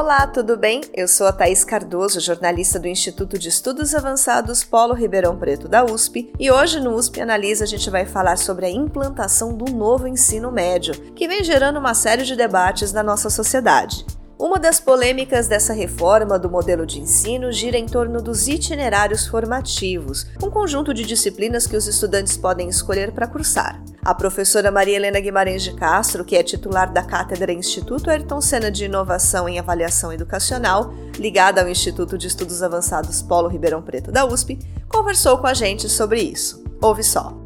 Olá, tudo bem? Eu sou a Thaís Cardoso, jornalista do Instituto de Estudos Avançados Polo Ribeirão Preto da USP, e hoje no USP Analisa a gente vai falar sobre a implantação do novo ensino médio, que vem gerando uma série de debates na nossa sociedade. Uma das polêmicas dessa reforma do modelo de ensino gira em torno dos itinerários formativos, um conjunto de disciplinas que os estudantes podem escolher para cursar. A professora Maria Helena Guimarães de Castro, que é titular da Cátedra Instituto Ayrton Senna de Inovação em Avaliação Educacional, ligada ao Instituto de Estudos Avançados Polo Ribeirão Preto da USP, conversou com a gente sobre isso. Ouve só.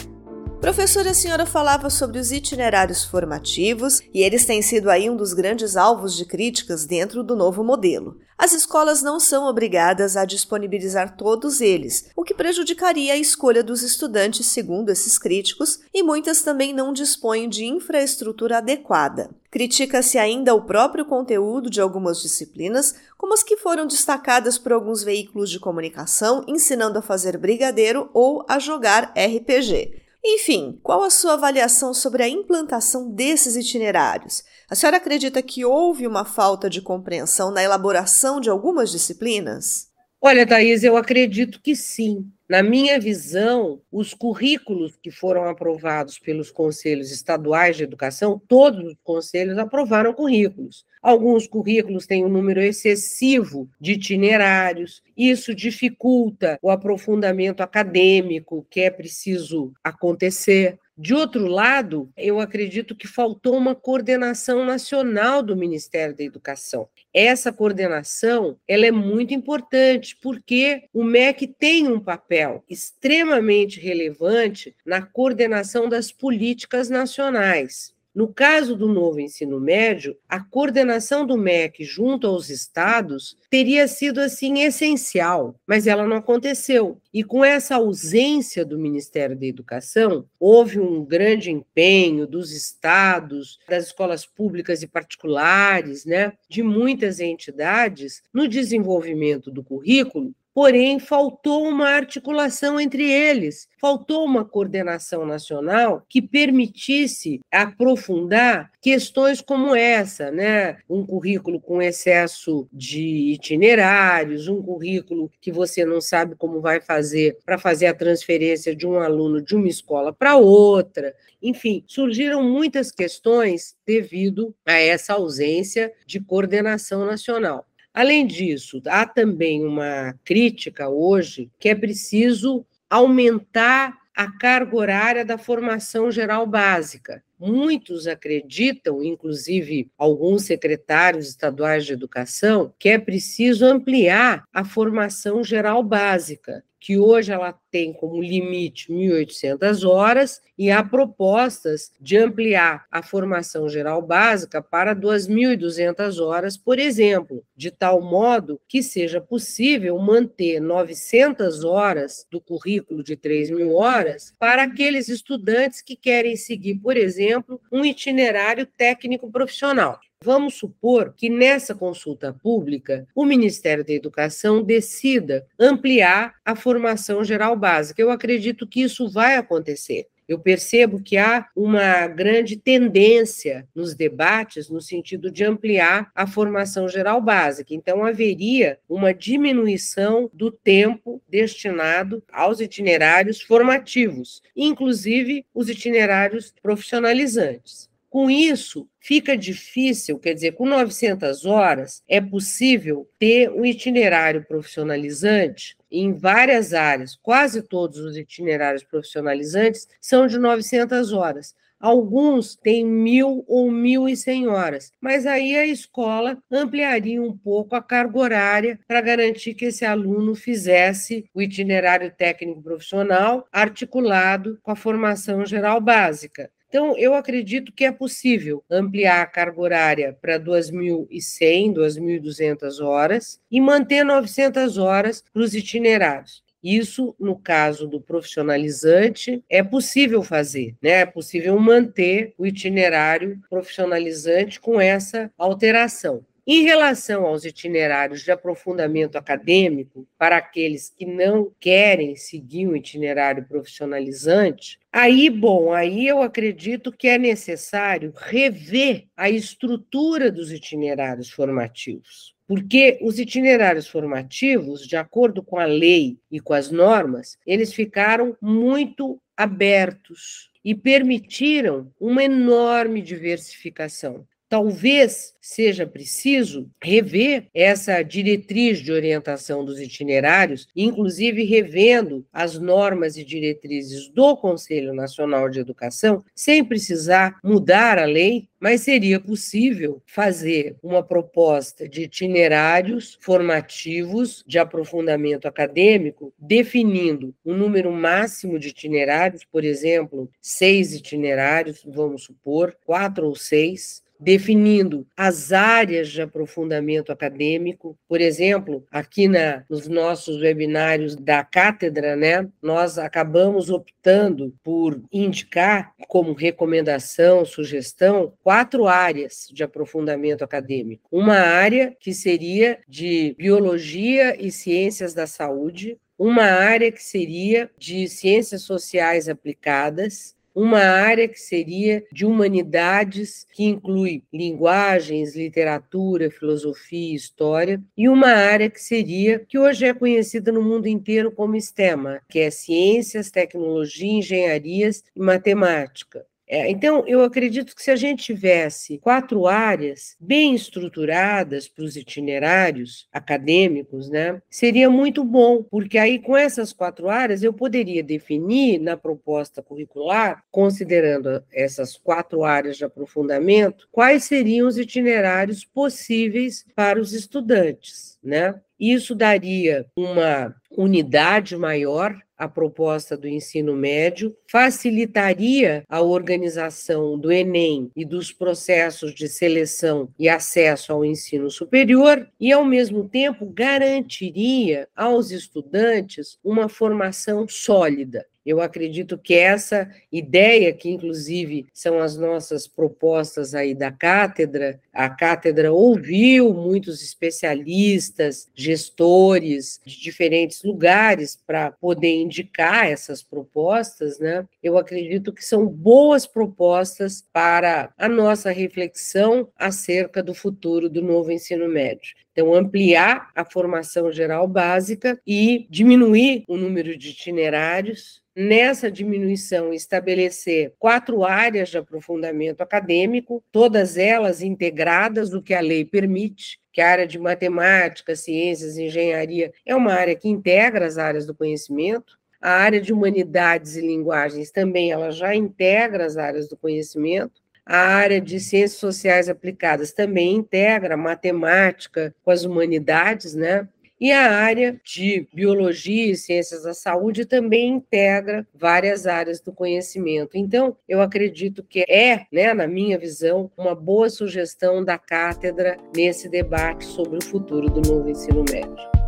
Professora, a senhora falava sobre os itinerários formativos e eles têm sido aí um dos grandes alvos de críticas dentro do novo modelo. As escolas não são obrigadas a disponibilizar todos eles, o que prejudicaria a escolha dos estudantes, segundo esses críticos, e muitas também não dispõem de infraestrutura adequada. Critica-se ainda o próprio conteúdo de algumas disciplinas, como as que foram destacadas por alguns veículos de comunicação ensinando a fazer brigadeiro ou a jogar RPG. Enfim, qual a sua avaliação sobre a implantação desses itinerários? A senhora acredita que houve uma falta de compreensão na elaboração de algumas disciplinas? Olha, Thaís, eu acredito que sim. Na minha visão, os currículos que foram aprovados pelos conselhos estaduais de educação, todos os conselhos aprovaram currículos. Alguns currículos têm um número excessivo de itinerários, isso dificulta o aprofundamento acadêmico que é preciso acontecer. De outro lado, eu acredito que faltou uma coordenação nacional do Ministério da Educação. Essa coordenação ela é muito importante porque o MEC tem um papel extremamente relevante na coordenação das políticas nacionais. No caso do novo ensino médio, a coordenação do MEC junto aos estados teria sido assim essencial, mas ela não aconteceu. E com essa ausência do Ministério da Educação, houve um grande empenho dos estados, das escolas públicas e particulares, né, de muitas entidades no desenvolvimento do currículo porém faltou uma articulação entre eles, faltou uma coordenação nacional que permitisse aprofundar questões como essa, né? Um currículo com excesso de itinerários, um currículo que você não sabe como vai fazer para fazer a transferência de um aluno de uma escola para outra. Enfim, surgiram muitas questões devido a essa ausência de coordenação nacional. Além disso, há também uma crítica hoje que é preciso aumentar a carga horária da formação geral básica. Muitos acreditam, inclusive alguns secretários estaduais de educação, que é preciso ampliar a formação geral básica que hoje ela tem como limite 1.800 horas e há propostas de ampliar a formação geral básica para 2.200 horas, por exemplo, de tal modo que seja possível manter 900 horas do currículo de 3.000 horas para aqueles estudantes que querem seguir, por exemplo, um itinerário técnico profissional. Vamos supor que nessa consulta pública o Ministério da Educação decida ampliar a formação geral básica. Eu acredito que isso vai acontecer. Eu percebo que há uma grande tendência nos debates no sentido de ampliar a formação geral básica. Então, haveria uma diminuição do tempo destinado aos itinerários formativos, inclusive os itinerários profissionalizantes. Com isso, fica difícil, quer dizer, com 900 horas é possível ter um itinerário profissionalizante em várias áreas. Quase todos os itinerários profissionalizantes são de 900 horas. Alguns têm mil ou mil e cem horas, mas aí a escola ampliaria um pouco a carga horária para garantir que esse aluno fizesse o itinerário técnico profissional articulado com a formação geral básica. Então, eu acredito que é possível ampliar a carga horária para 2.100, 2.200 horas e manter 900 horas para os itinerários. Isso, no caso do profissionalizante, é possível fazer, né? É possível manter o itinerário profissionalizante com essa alteração. Em relação aos itinerários de aprofundamento acadêmico, para aqueles que não querem seguir um itinerário profissionalizante, aí, bom, aí eu acredito que é necessário rever a estrutura dos itinerários formativos. Porque os itinerários formativos, de acordo com a lei e com as normas, eles ficaram muito abertos e permitiram uma enorme diversificação. Talvez seja preciso rever essa diretriz de orientação dos itinerários, inclusive revendo as normas e diretrizes do Conselho Nacional de Educação, sem precisar mudar a lei, mas seria possível fazer uma proposta de itinerários formativos de aprofundamento acadêmico, definindo um número máximo de itinerários, por exemplo, seis itinerários, vamos supor, quatro ou seis, definindo as áreas de aprofundamento acadêmico. Por exemplo, aqui na, nos nossos webinários da cátedra, né, nós acabamos optando por indicar como recomendação, sugestão, quatro áreas de aprofundamento acadêmico. Uma área que seria de biologia e ciências da saúde, uma área que seria de ciências sociais aplicadas, uma área que seria de humanidades, que inclui linguagens, literatura, filosofia história, e uma área que seria, que hoje é conhecida no mundo inteiro como STEMA, que é ciências, tecnologia, engenharias e matemática. É, então, eu acredito que se a gente tivesse quatro áreas bem estruturadas para os itinerários acadêmicos, né, seria muito bom, porque aí com essas quatro áreas eu poderia definir na proposta curricular, considerando essas quatro áreas de aprofundamento, quais seriam os itinerários possíveis para os estudantes, né? Isso daria uma unidade maior a proposta do ensino médio, facilitaria a organização do Enem e dos processos de seleção e acesso ao ensino superior e, ao mesmo tempo, garantiria aos estudantes uma formação sólida. Eu acredito que essa ideia, que inclusive são as nossas propostas aí da cátedra, a cátedra ouviu muitos especialistas, gestores de diferentes lugares para poder indicar essas propostas, né? Eu acredito que são boas propostas para a nossa reflexão acerca do futuro do novo ensino médio. Então, ampliar a formação geral básica e diminuir o número de itinerários nessa diminuição estabelecer quatro áreas de aprofundamento acadêmico, todas elas integradas, o que a lei permite, que a área de matemática, ciências, engenharia é uma área que integra as áreas do conhecimento. A área de humanidades e linguagens também ela já integra as áreas do conhecimento. A área de ciências sociais aplicadas também integra matemática com as humanidades, né? E a área de biologia e ciências da saúde também integra várias áreas do conhecimento. Então, eu acredito que é, né, na minha visão, uma boa sugestão da cátedra nesse debate sobre o futuro do novo ensino médio.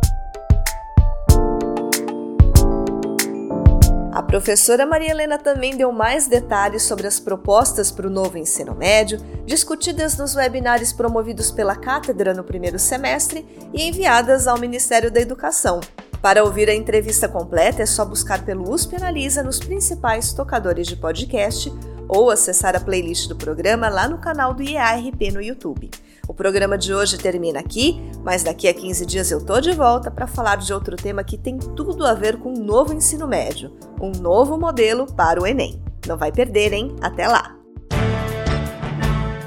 Professora Maria Helena também deu mais detalhes sobre as propostas para o novo ensino médio, discutidas nos webinários promovidos pela cátedra no primeiro semestre e enviadas ao Ministério da Educação. Para ouvir a entrevista completa é só buscar pelo USP Analisa nos principais tocadores de podcast ou acessar a playlist do programa lá no canal do IARP no YouTube. O programa de hoje termina aqui, mas daqui a 15 dias eu tô de volta para falar de outro tema que tem tudo a ver com o novo ensino médio, um novo modelo para o Enem. Não vai perder, hein? Até lá!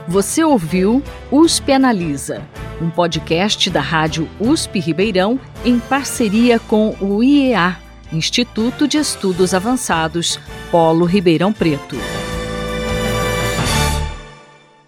Você ouviu USP Analisa, um podcast da Rádio USP Ribeirão em parceria com o IEA, Instituto de Estudos Avançados, Polo Ribeirão Preto.